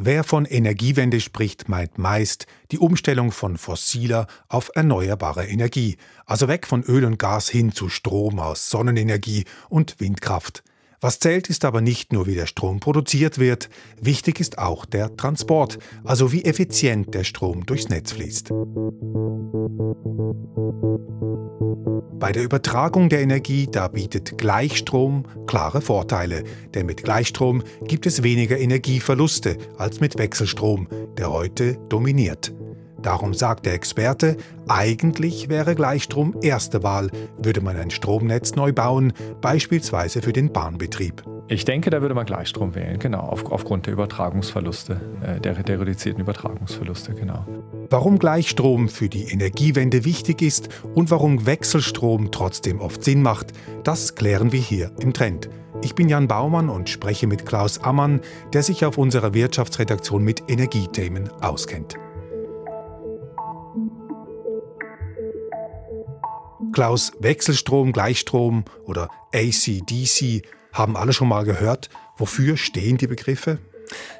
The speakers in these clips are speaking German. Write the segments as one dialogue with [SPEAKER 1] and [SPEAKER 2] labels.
[SPEAKER 1] Wer von Energiewende spricht, meint meist die Umstellung von fossiler auf erneuerbare Energie, also weg von Öl und Gas hin zu Strom aus Sonnenenergie und Windkraft. Was zählt, ist aber nicht nur, wie der Strom produziert wird, wichtig ist auch der Transport, also wie effizient der Strom durchs Netz fließt. Bei der Übertragung der Energie, da bietet Gleichstrom klare Vorteile, denn mit Gleichstrom gibt es weniger Energieverluste als mit Wechselstrom, der heute dominiert. Darum sagt der Experte, eigentlich wäre Gleichstrom erste Wahl, würde man ein Stromnetz neu bauen, beispielsweise für den Bahnbetrieb.
[SPEAKER 2] Ich denke, da würde man Gleichstrom wählen, genau, auf, aufgrund der Übertragungsverluste, äh, der, der reduzierten Übertragungsverluste, genau.
[SPEAKER 1] Warum Gleichstrom für die Energiewende wichtig ist und warum Wechselstrom trotzdem oft Sinn macht, das klären wir hier im Trend. Ich bin Jan Baumann und spreche mit Klaus Ammann, der sich auf unserer Wirtschaftsredaktion mit Energiethemen auskennt. Klaus, Wechselstrom, Gleichstrom oder AC-DC haben alle schon mal gehört. Wofür stehen die Begriffe?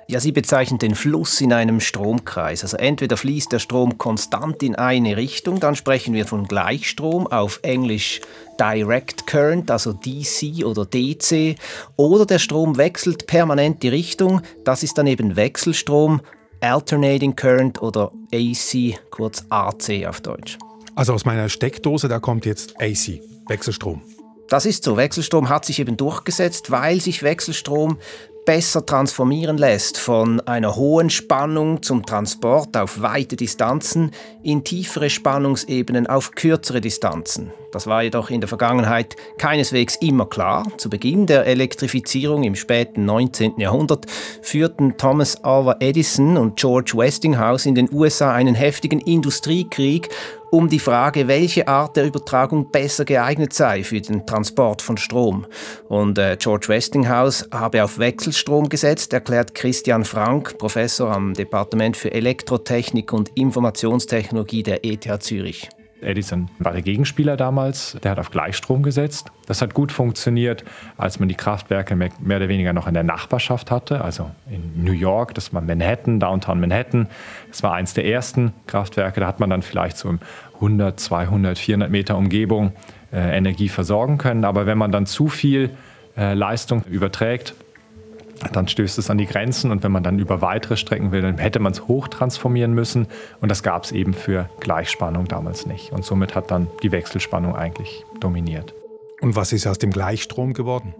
[SPEAKER 3] Ja, sie bezeichnen den Fluss in einem Stromkreis. Also entweder fließt der Strom konstant in eine Richtung, dann sprechen wir von Gleichstrom, auf Englisch Direct Current, also DC oder DC, oder der Strom wechselt permanent die Richtung, das ist dann eben Wechselstrom, Alternating Current oder AC, kurz AC auf Deutsch.
[SPEAKER 1] Also aus meiner Steckdose, da kommt jetzt AC, Wechselstrom.
[SPEAKER 3] Das ist so. Wechselstrom hat sich eben durchgesetzt, weil sich Wechselstrom besser transformieren lässt von einer hohen Spannung zum Transport auf weite Distanzen in tiefere Spannungsebenen auf kürzere Distanzen. Das war jedoch in der Vergangenheit keineswegs immer klar. Zu Beginn der Elektrifizierung im späten 19. Jahrhundert führten Thomas Alva Edison und George Westinghouse in den USA einen heftigen Industriekrieg um die Frage, welche Art der Übertragung besser geeignet sei für den Transport von Strom. Und äh, George Westinghouse habe auf Wechselstrom gesetzt, erklärt Christian Frank, Professor am Departement für Elektrotechnik und Informationstechnologie der ETH Zürich.
[SPEAKER 2] Edison war der Gegenspieler damals, der hat auf Gleichstrom gesetzt. Das hat gut funktioniert, als man die Kraftwerke mehr oder weniger noch in der Nachbarschaft hatte, also in New York, das war Manhattan, Downtown Manhattan. Das war eins der ersten Kraftwerke, da hat man dann vielleicht so 100, 200, 400 Meter Umgebung äh, Energie versorgen können. Aber wenn man dann zu viel äh, Leistung überträgt, dann stößt es an die Grenzen und wenn man dann über weitere Strecken will, dann hätte man es hochtransformieren müssen und das gab es eben für Gleichspannung damals nicht. Und somit hat dann die Wechselspannung eigentlich dominiert.
[SPEAKER 1] Und was ist aus dem Gleichstrom geworden?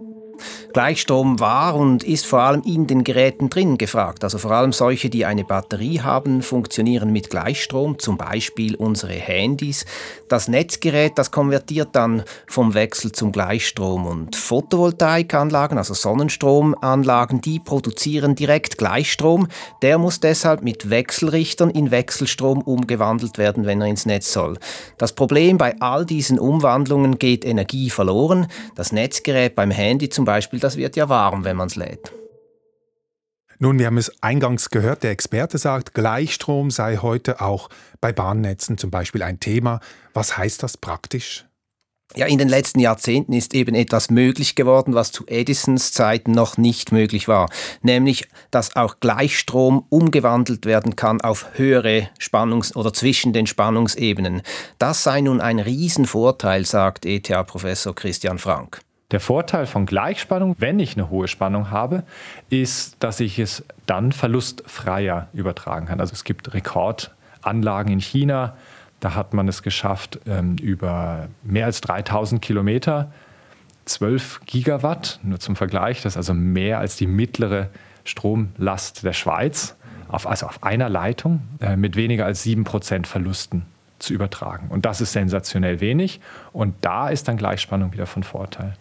[SPEAKER 3] Gleichstrom war und ist vor allem in den Geräten drin gefragt. Also vor allem solche, die eine Batterie haben, funktionieren mit Gleichstrom, zum Beispiel unsere Handys. Das Netzgerät, das konvertiert dann vom Wechsel zum Gleichstrom und Photovoltaikanlagen, also Sonnenstromanlagen, die produzieren direkt Gleichstrom. Der muss deshalb mit Wechselrichtern in Wechselstrom umgewandelt werden, wenn er ins Netz soll. Das Problem bei all diesen Umwandlungen geht Energie verloren. Das Netzgerät beim Handy zum Beispiel, das wird ja warm, wenn man es lädt.
[SPEAKER 1] Nun, wir haben es eingangs gehört, der Experte sagt, Gleichstrom sei heute auch bei Bahnnetzen zum Beispiel ein Thema. Was heißt das praktisch?
[SPEAKER 3] Ja, in den letzten Jahrzehnten ist eben etwas möglich geworden, was zu Edisons Zeiten noch nicht möglich war, nämlich dass auch Gleichstrom umgewandelt werden kann auf höhere Spannungs- oder zwischen den Spannungsebenen. Das sei nun ein Riesenvorteil, sagt ETH-Professor Christian Frank.
[SPEAKER 2] Der Vorteil von Gleichspannung, wenn ich eine hohe Spannung habe, ist, dass ich es dann verlustfreier übertragen kann. Also es gibt Rekordanlagen in China, da hat man es geschafft, ähm, über mehr als 3000 Kilometer 12 Gigawatt, nur zum Vergleich, das ist also mehr als die mittlere Stromlast der Schweiz, auf, also auf einer Leitung äh, mit weniger als 7% Verlusten zu übertragen. Und das ist sensationell wenig und da ist dann Gleichspannung wieder von Vorteil.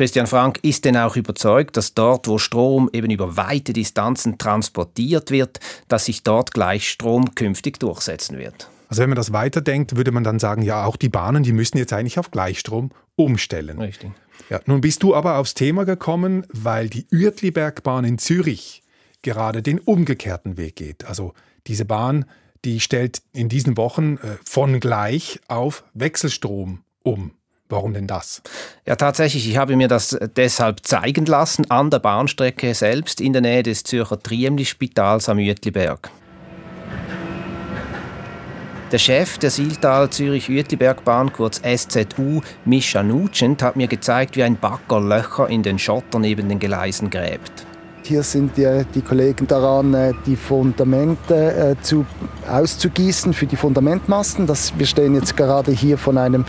[SPEAKER 3] Christian Frank ist denn auch überzeugt, dass dort, wo Strom eben über weite Distanzen transportiert wird, dass sich dort Gleichstrom künftig durchsetzen wird.
[SPEAKER 1] Also wenn man das weiterdenkt, würde man dann sagen, ja, auch die Bahnen, die müssen jetzt eigentlich auf Gleichstrom umstellen.
[SPEAKER 3] Richtig.
[SPEAKER 1] Ja, nun bist du aber aufs Thema gekommen, weil die Uertlibergbahn in Zürich gerade den umgekehrten Weg geht. Also diese Bahn, die stellt in diesen Wochen äh, von gleich auf Wechselstrom um. Warum denn das?
[SPEAKER 3] Ja, tatsächlich, ich habe mir das deshalb zeigen lassen an der Bahnstrecke selbst in der Nähe des Zürcher Triemli-Spitals am Uetliberg. Der Chef der Siltal Zürich-Uetlibergbahn, kurz SZU, Mischa Nugent, hat mir gezeigt, wie ein Bagger Löcher in den Schotter neben den Gleisen gräbt.
[SPEAKER 4] Hier sind die, die Kollegen daran, äh, die Fundamente äh, zu, auszugießen für die Fundamentmasten. Das, wir stehen jetzt gerade hier von einem,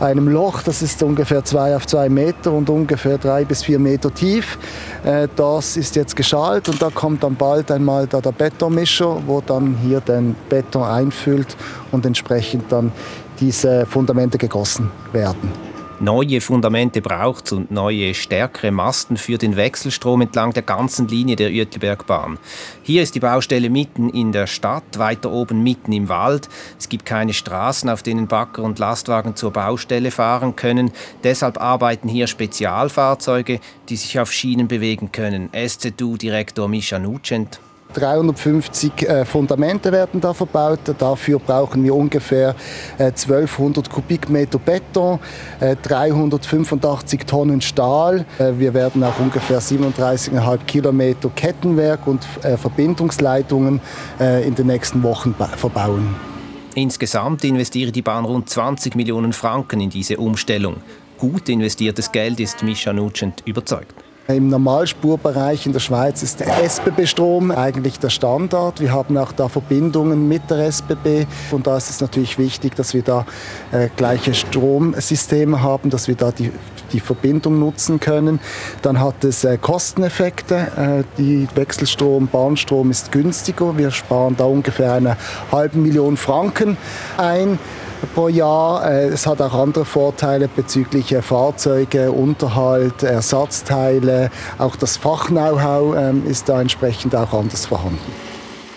[SPEAKER 4] einem Loch, das ist ungefähr zwei auf zwei Meter und ungefähr drei bis vier Meter tief. Äh, das ist jetzt geschalt und da kommt dann bald einmal da der Betonmischer, wo dann hier den Beton einfüllt und entsprechend dann diese Fundamente gegossen werden
[SPEAKER 3] neue Fundamente braucht und neue, stärkere Masten für den Wechselstrom entlang der ganzen Linie der Uetlibergbahn. Hier ist die Baustelle mitten in der Stadt, weiter oben mitten im Wald. Es gibt keine Straßen, auf denen Bagger und Lastwagen zur Baustelle fahren können. Deshalb arbeiten hier Spezialfahrzeuge, die sich auf Schienen bewegen können. SZU-Direktor Mischa Nugent.
[SPEAKER 4] 350 äh, Fundamente werden da verbaut. Dafür brauchen wir ungefähr äh, 1200 Kubikmeter Beton, äh, 385 Tonnen Stahl. Äh, wir werden auch ungefähr 37,5 Kilometer Kettenwerk und äh, Verbindungsleitungen äh, in den nächsten Wochen verbauen.
[SPEAKER 3] Insgesamt investiert die Bahn rund 20 Millionen Franken in diese Umstellung. Gut investiertes Geld ist Mischa Nugent überzeugt.
[SPEAKER 4] Im Normalspurbereich in der Schweiz ist der SBB-Strom eigentlich der Standard. Wir haben auch da Verbindungen mit der SBB und da ist es natürlich wichtig, dass wir da äh, gleiche Stromsysteme haben, dass wir da die, die Verbindung nutzen können. Dann hat es äh, Kosteneffekte. Äh, die Wechselstrom, Bahnstrom ist günstiger. Wir sparen da ungefähr eine halbe Million Franken ein pro Jahr. Äh, es hat auch andere Vorteile bezüglich äh, Fahrzeuge, Unterhalt, Ersatzteile. Auch das Fach-Know-how ähm, ist da entsprechend auch anders vorhanden.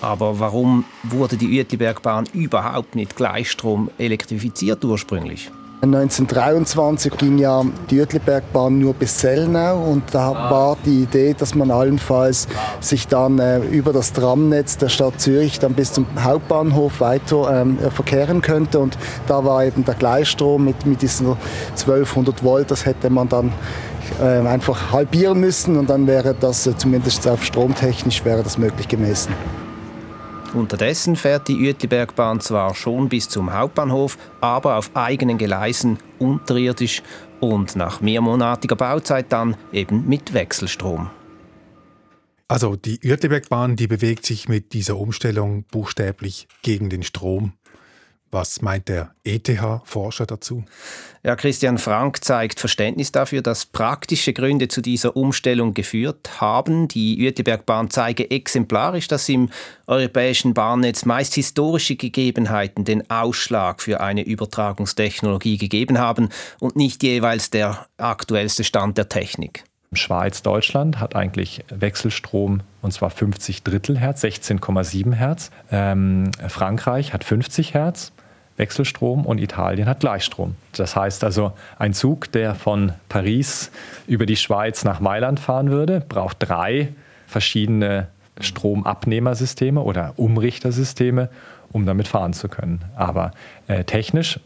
[SPEAKER 3] Aber warum wurde die Uetlibergbahn überhaupt mit Gleichstrom elektrifiziert ursprünglich?
[SPEAKER 4] 1923 ging ja die Uetlibergbahn nur bis Sellnau und da war die Idee, dass man allenfalls sich dann äh, über das Tramnetz der Stadt Zürich dann bis zum Hauptbahnhof weiter ähm, verkehren könnte und da war eben der Gleichstrom mit, mit diesen 1200 Volt, das hätte man dann äh, einfach halbieren müssen und dann wäre das äh, zumindest auf stromtechnisch wäre das möglich gewesen.
[SPEAKER 3] Unterdessen fährt die Uetlibergbahn zwar schon bis zum Hauptbahnhof, aber auf eigenen Gleisen unterirdisch und nach mehrmonatiger Bauzeit dann eben mit Wechselstrom.
[SPEAKER 1] Also die Uetlibergbahn, die bewegt sich mit dieser Umstellung buchstäblich gegen den Strom. Was meint der ETH-Forscher dazu?
[SPEAKER 3] Ja, Christian Frank zeigt Verständnis dafür, dass praktische Gründe zu dieser Umstellung geführt haben. Die Uetlibergbahn zeige exemplarisch, dass im europäischen Bahnnetz meist historische Gegebenheiten den Ausschlag für eine Übertragungstechnologie gegeben haben und nicht jeweils der aktuellste Stand der Technik.
[SPEAKER 2] Schweiz, Deutschland hat eigentlich Wechselstrom und zwar 50 Drittel Hertz, 16,7 Hertz. Ähm, Frankreich hat 50 Hertz. Wechselstrom und Italien hat Gleichstrom. Das heißt also, ein Zug, der von Paris über die Schweiz nach Mailand fahren würde, braucht drei verschiedene Stromabnehmersysteme oder Umrichtersysteme, um damit fahren zu können. Aber äh, technisch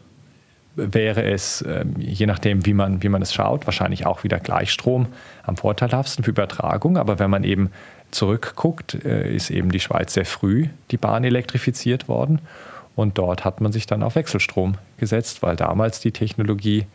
[SPEAKER 2] wäre es, äh, je nachdem, wie man, wie man es schaut, wahrscheinlich auch wieder Gleichstrom am vorteilhaftesten für Übertragung. Aber wenn man eben zurückguckt, äh, ist eben die Schweiz sehr früh die Bahn elektrifiziert worden. Und dort hat man sich dann auf Wechselstrom gesetzt, weil damals die Technologie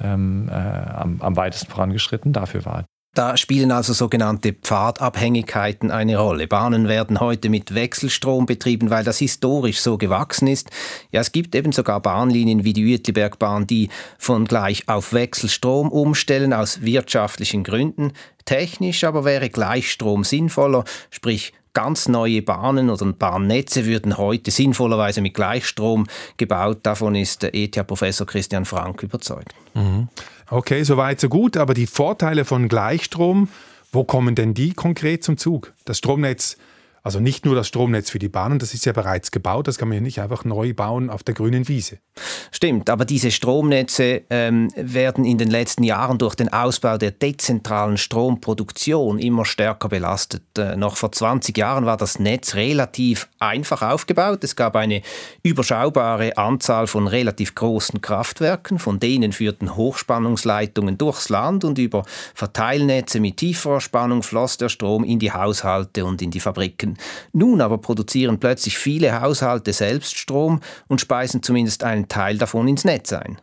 [SPEAKER 2] ähm, äh, am, am weitesten vorangeschritten dafür war.
[SPEAKER 3] Da spielen also sogenannte Pfadabhängigkeiten eine Rolle. Bahnen werden heute mit Wechselstrom betrieben, weil das historisch so gewachsen ist. Ja, es gibt eben sogar Bahnlinien wie die Uetlibergbahn, die von gleich auf Wechselstrom umstellen aus wirtschaftlichen Gründen. Technisch aber wäre Gleichstrom sinnvoller, sprich ganz neue Bahnen oder Bahnnetze würden heute sinnvollerweise mit Gleichstrom gebaut. Davon ist der ETH-Professor Christian Frank überzeugt.
[SPEAKER 1] Mhm. Okay, soweit so gut. Aber die Vorteile von Gleichstrom, wo kommen denn die konkret zum Zug? Das Stromnetz Also nicht nur das Stromnetz für die Bahnen, das ist ja bereits gebaut, das kann man ja nicht einfach neu bauen auf der grünen Wiese.
[SPEAKER 3] Stimmt, aber diese Stromnetze ähm, werden in den letzten Jahren durch den Ausbau der dezentralen Stromproduktion immer stärker belastet. Äh, noch vor 20 Jahren war das Netz relativ einfach aufgebaut. Es gab eine überschaubare Anzahl von relativ großen Kraftwerken, von denen führten Hochspannungsleitungen durchs Land und über Verteilnetze mit tieferer Spannung floss der Strom in die Haushalte und in die Fabriken. Nun aber produzieren plötzlich viele Haushalte selbst Strom und speisen zumindest einen Teil davon ins Netz ein.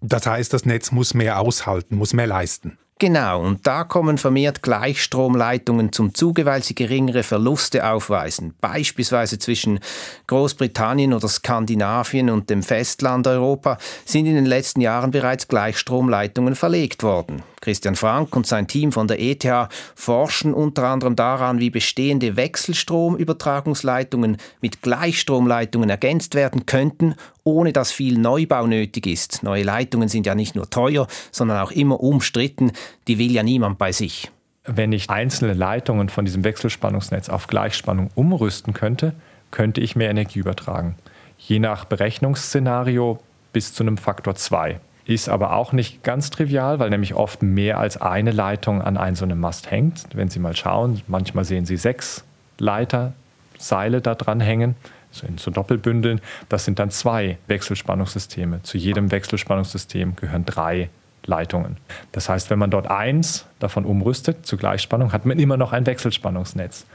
[SPEAKER 1] Das heißt, das Netz muss mehr aushalten, muss mehr leisten.
[SPEAKER 3] Genau, und da kommen vermehrt Gleichstromleitungen zum Zuge, weil sie geringere Verluste aufweisen. Beispielsweise zwischen Großbritannien oder Skandinavien und dem Festland Europa sind in den letzten Jahren bereits Gleichstromleitungen verlegt worden. Christian Frank und sein Team von der ETH forschen unter anderem daran, wie bestehende Wechselstromübertragungsleitungen mit Gleichstromleitungen ergänzt werden könnten, ohne dass viel Neubau nötig ist. Neue Leitungen sind ja nicht nur teuer, sondern auch immer umstritten. Die will ja niemand bei sich.
[SPEAKER 2] Wenn ich einzelne Leitungen von diesem Wechselspannungsnetz auf Gleichspannung umrüsten könnte, könnte ich mehr Energie übertragen. Je nach Berechnungsszenario bis zu einem Faktor 2. Ist aber auch nicht ganz trivial, weil nämlich oft mehr als eine Leitung an einem so einem Mast hängt. Wenn Sie mal schauen, manchmal sehen Sie sechs Leiterseile da dran hängen, so in so Doppelbündeln. Das sind dann zwei Wechselspannungssysteme. Zu jedem Wechselspannungssystem gehören drei Leitungen. Das heißt, wenn man dort eins davon umrüstet zu Gleichspannung, hat man immer noch ein Wechselspannungsnetz.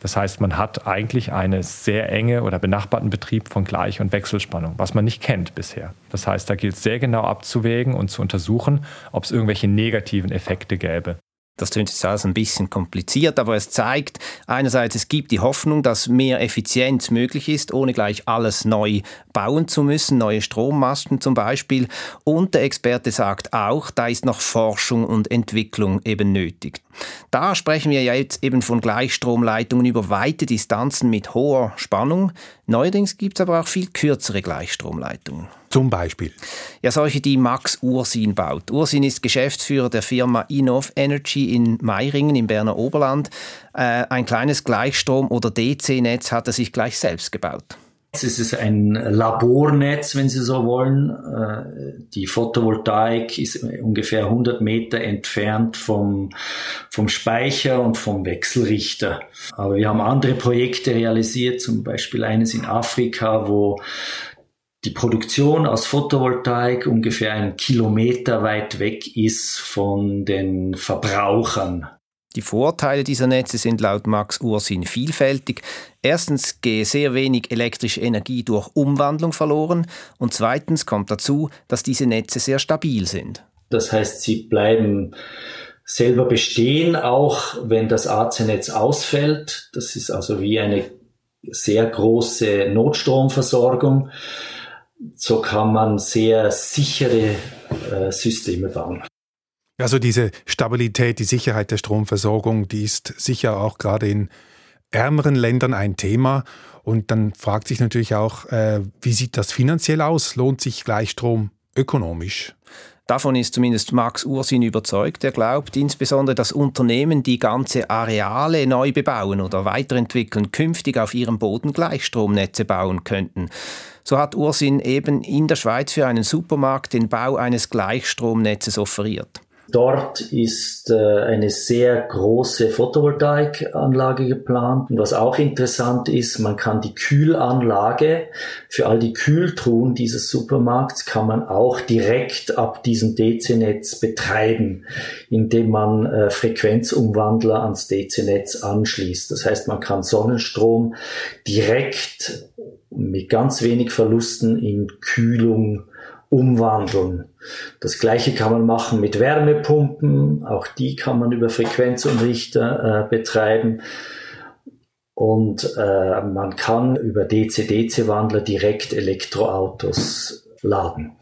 [SPEAKER 2] Das heißt, man hat eigentlich einen sehr enge oder benachbarten Betrieb von Gleich- und Wechselspannung, was man nicht kennt bisher. Das heißt, da gilt es sehr genau abzuwägen und zu untersuchen, ob es irgendwelche negativen Effekte gäbe.
[SPEAKER 3] Das klingt jetzt alles ein bisschen kompliziert, aber es zeigt einerseits, es gibt die Hoffnung, dass mehr Effizienz möglich ist, ohne gleich alles neu bauen zu müssen, neue Strommasten zum Beispiel. Und der Experte sagt auch, da ist noch Forschung und Entwicklung eben nötig. Da sprechen wir ja jetzt eben von Gleichstromleitungen über weite Distanzen mit hoher Spannung. Neuerdings gibt es aber auch viel kürzere Gleichstromleitungen.
[SPEAKER 1] Zum Beispiel?
[SPEAKER 3] Ja, solche, die Max Ursin baut. Ursin ist Geschäftsführer der Firma Innov Energy in Meiringen im Berner Oberland. Äh, ein kleines Gleichstrom- oder DC-Netz hat er sich gleich selbst gebaut.
[SPEAKER 5] Es ist ein Labornetz, wenn Sie so wollen. Äh, die Photovoltaik ist ungefähr 100 Meter entfernt vom, vom Speicher und vom Wechselrichter. Aber wir haben andere Projekte realisiert, zum Beispiel eines in Afrika, wo die Produktion aus Photovoltaik ungefähr einen Kilometer weit weg ist von den Verbrauchern.
[SPEAKER 3] Die Vorteile dieser Netze sind laut Max Ursin vielfältig. Erstens gehe sehr wenig elektrische Energie durch Umwandlung verloren und zweitens kommt dazu, dass diese Netze sehr stabil sind.
[SPEAKER 5] Das heißt, sie bleiben selber bestehen, auch wenn das AC-Netz ausfällt. Das ist also wie eine sehr große Notstromversorgung so kann man sehr sichere äh, Systeme bauen.
[SPEAKER 1] Also diese Stabilität, die Sicherheit der Stromversorgung, die ist sicher auch gerade in ärmeren Ländern ein Thema. Und dann fragt sich natürlich auch, äh, wie sieht das finanziell aus? Lohnt sich Gleichstrom ökonomisch?
[SPEAKER 3] Davon ist zumindest Max Ursin überzeugt. Er glaubt insbesondere, dass Unternehmen, die ganze Areale neu bebauen oder weiterentwickeln, künftig auf ihrem Boden Gleichstromnetze bauen könnten. So hat Ursin eben in der Schweiz für einen Supermarkt den Bau eines Gleichstromnetzes offeriert.
[SPEAKER 5] Dort ist äh, eine sehr große Photovoltaikanlage geplant. Und was auch interessant ist, man kann die Kühlanlage für all die Kühltruhen dieses Supermarkts kann man auch direkt ab diesem DC-Netz betreiben, indem man äh, Frequenzumwandler ans DC-Netz anschließt. Das heißt, man kann Sonnenstrom direkt mit ganz wenig Verlusten in Kühlung umwandeln. Das gleiche kann man machen mit Wärmepumpen, auch die kann man über Frequenzumrichter äh, betreiben. Und äh, man kann über DC-DC-Wandler direkt Elektroautos laden.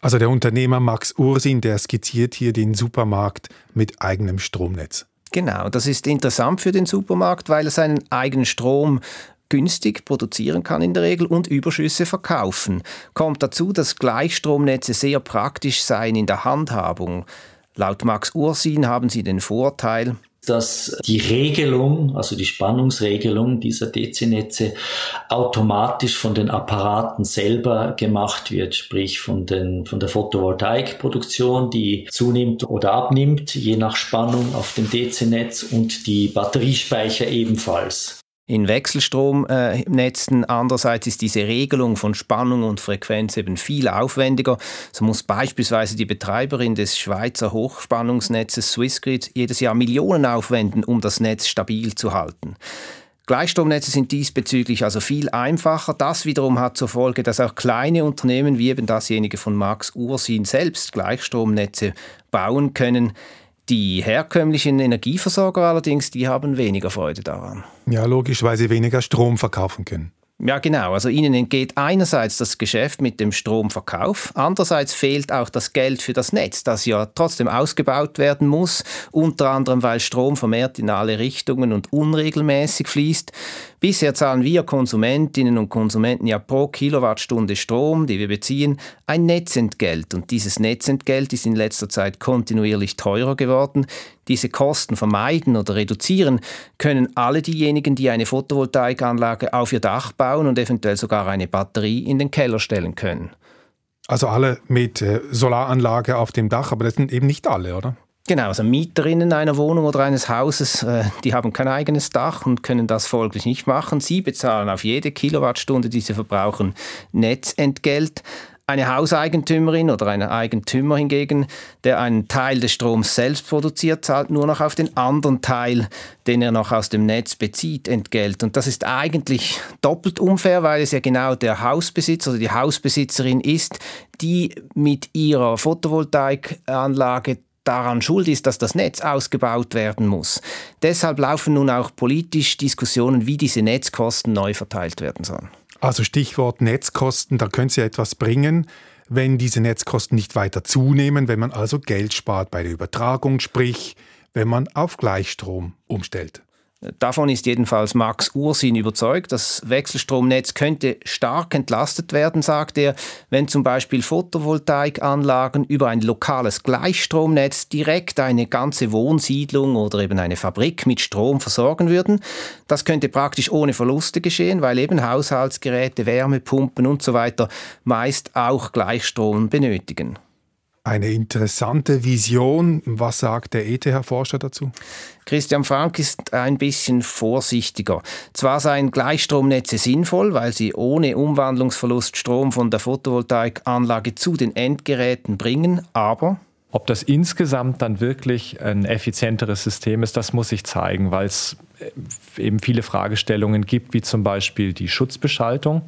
[SPEAKER 1] Also der Unternehmer Max Ursin, der skizziert hier den Supermarkt mit eigenem Stromnetz.
[SPEAKER 3] Genau, das ist interessant für den Supermarkt, weil er seinen eigenen Strom günstig produzieren kann in der Regel und Überschüsse verkaufen. Kommt dazu, dass Gleichstromnetze sehr praktisch seien in der Handhabung. Laut Max Ursin haben sie den Vorteil,
[SPEAKER 5] dass die Regelung, also die Spannungsregelung dieser DC-Netze automatisch von den Apparaten selber gemacht wird, sprich von, den, von der Photovoltaikproduktion, die zunimmt oder abnimmt, je nach Spannung auf dem DC-Netz und die Batteriespeicher ebenfalls
[SPEAKER 3] in Wechselstromnetzen. Andererseits ist diese Regelung von Spannung und Frequenz eben viel aufwendiger. So muss beispielsweise die Betreiberin des Schweizer Hochspannungsnetzes Swissgrid jedes Jahr Millionen aufwenden, um das Netz stabil zu halten. Gleichstromnetze sind diesbezüglich also viel einfacher. Das wiederum hat zur Folge, dass auch kleine Unternehmen wie eben dasjenige von Max Ursin selbst Gleichstromnetze bauen können. Die herkömmlichen Energieversorger allerdings, die haben weniger Freude daran.
[SPEAKER 1] Ja, logisch, weil sie weniger Strom verkaufen können.
[SPEAKER 3] Ja, genau. Also ihnen entgeht einerseits das Geschäft mit dem Stromverkauf, andererseits fehlt auch das Geld für das Netz, das ja trotzdem ausgebaut werden muss, unter anderem weil Strom vermehrt in alle Richtungen und unregelmäßig fließt. Bisher zahlen wir Konsumentinnen und Konsumenten ja pro Kilowattstunde Strom, die wir beziehen, ein Netzentgelt. Und dieses Netzentgelt ist in letzter Zeit kontinuierlich teurer geworden. Diese Kosten vermeiden oder reduzieren können alle diejenigen, die eine Photovoltaikanlage auf ihr Dach bauen und eventuell sogar eine Batterie in den Keller stellen können.
[SPEAKER 1] Also alle mit äh, Solaranlage auf dem Dach, aber das sind eben nicht alle, oder?
[SPEAKER 3] Genau, also Mieterinnen einer Wohnung oder eines Hauses, äh, die haben kein eigenes Dach und können das folglich nicht machen. Sie bezahlen auf jede Kilowattstunde, die sie verbrauchen, Netzentgelt. Eine Hauseigentümerin oder ein Eigentümer hingegen, der einen Teil des Stroms selbst produziert, zahlt nur noch auf den anderen Teil, den er noch aus dem Netz bezieht, Entgelt. Und das ist eigentlich doppelt unfair, weil es ja genau der Hausbesitzer oder die Hausbesitzerin ist, die mit ihrer Photovoltaikanlage daran schuld ist, dass das Netz ausgebaut werden muss. Deshalb laufen nun auch politisch Diskussionen, wie diese Netzkosten neu verteilt werden sollen.
[SPEAKER 1] Also Stichwort Netzkosten, da können Sie etwas bringen, wenn diese Netzkosten nicht weiter zunehmen, wenn man also Geld spart bei der Übertragung, sprich, wenn man auf Gleichstrom umstellt.
[SPEAKER 3] Davon ist jedenfalls Max Ursin überzeugt. Das Wechselstromnetz könnte stark entlastet werden, sagt er, wenn zum Beispiel Photovoltaikanlagen über ein lokales Gleichstromnetz direkt eine ganze Wohnsiedlung oder eben eine Fabrik mit Strom versorgen würden. Das könnte praktisch ohne Verluste geschehen, weil eben Haushaltsgeräte, Wärmepumpen und so weiter meist auch Gleichstrom benötigen.
[SPEAKER 1] Eine interessante Vision. Was sagt der ETH-Forscher dazu?
[SPEAKER 3] Christian Frank ist ein bisschen vorsichtiger. Zwar seien Gleichstromnetze sinnvoll, weil sie ohne Umwandlungsverlust Strom von der Photovoltaikanlage zu den Endgeräten bringen, aber
[SPEAKER 2] ob das insgesamt dann wirklich ein effizienteres System ist, das muss sich zeigen, weil es eben viele Fragestellungen gibt, wie zum Beispiel die Schutzbeschaltung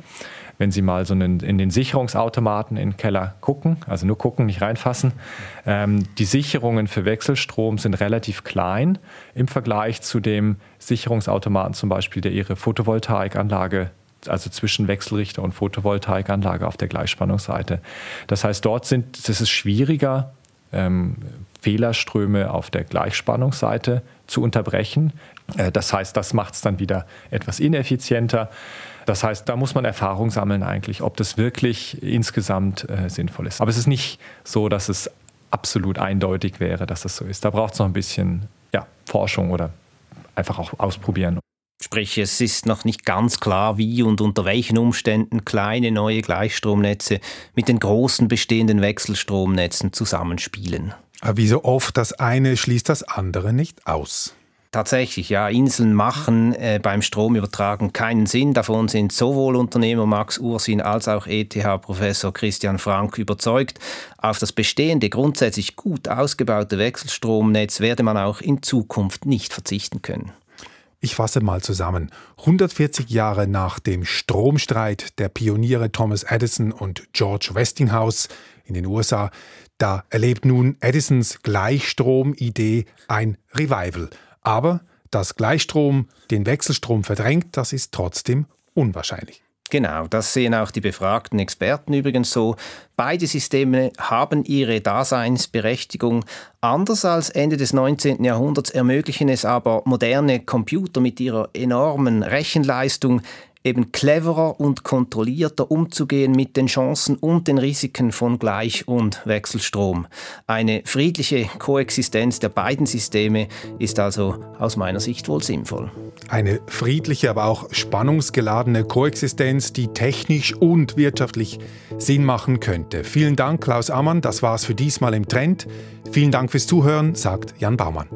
[SPEAKER 2] wenn Sie mal so in, in den Sicherungsautomaten im Keller gucken, also nur gucken, nicht reinfassen, ähm, die Sicherungen für Wechselstrom sind relativ klein im Vergleich zu dem Sicherungsautomaten zum Beispiel, der Ihre Photovoltaikanlage also zwischen Wechselrichter und Photovoltaikanlage auf der Gleichspannungsseite. Das heißt, dort sind, es ist schwieriger, ähm, Fehlerströme auf der Gleichspannungsseite zu unterbrechen. Äh, das heißt, das macht es dann wieder etwas ineffizienter. Das heißt, da muss man Erfahrung sammeln eigentlich, ob das wirklich insgesamt äh, sinnvoll ist. Aber es ist nicht so, dass es absolut eindeutig wäre, dass das so ist. Da braucht es noch ein bisschen ja, Forschung oder einfach auch ausprobieren.
[SPEAKER 3] Sprich, es ist noch nicht ganz klar, wie und unter welchen Umständen kleine neue Gleichstromnetze mit den großen bestehenden Wechselstromnetzen zusammenspielen.
[SPEAKER 1] Aber wie so oft, das eine schließt das andere nicht aus.
[SPEAKER 3] Tatsächlich, ja, Inseln machen äh, beim Stromübertragen keinen Sinn. Davon sind sowohl Unternehmer Max Ursin als auch ETH-Professor Christian Frank überzeugt. Auf das bestehende, grundsätzlich gut ausgebaute Wechselstromnetz werde man auch in Zukunft nicht verzichten können.
[SPEAKER 1] Ich fasse mal zusammen. 140 Jahre nach dem Stromstreit der Pioniere Thomas Edison und George Westinghouse in den USA, da erlebt nun Edisons Gleichstrom-Idee ein Revival – aber dass Gleichstrom den Wechselstrom verdrängt, das ist trotzdem unwahrscheinlich.
[SPEAKER 3] Genau, das sehen auch die befragten Experten übrigens so. Beide Systeme haben ihre Daseinsberechtigung. Anders als Ende des 19. Jahrhunderts ermöglichen es aber moderne Computer mit ihrer enormen Rechenleistung eben cleverer und kontrollierter umzugehen mit den Chancen und den Risiken von Gleich- und Wechselstrom. Eine friedliche Koexistenz der beiden Systeme ist also aus meiner Sicht wohl sinnvoll.
[SPEAKER 1] Eine friedliche, aber auch spannungsgeladene Koexistenz, die technisch und wirtschaftlich Sinn machen könnte. Vielen Dank, Klaus Ammann. Das war's für diesmal im Trend. Vielen Dank fürs Zuhören, sagt Jan Baumann.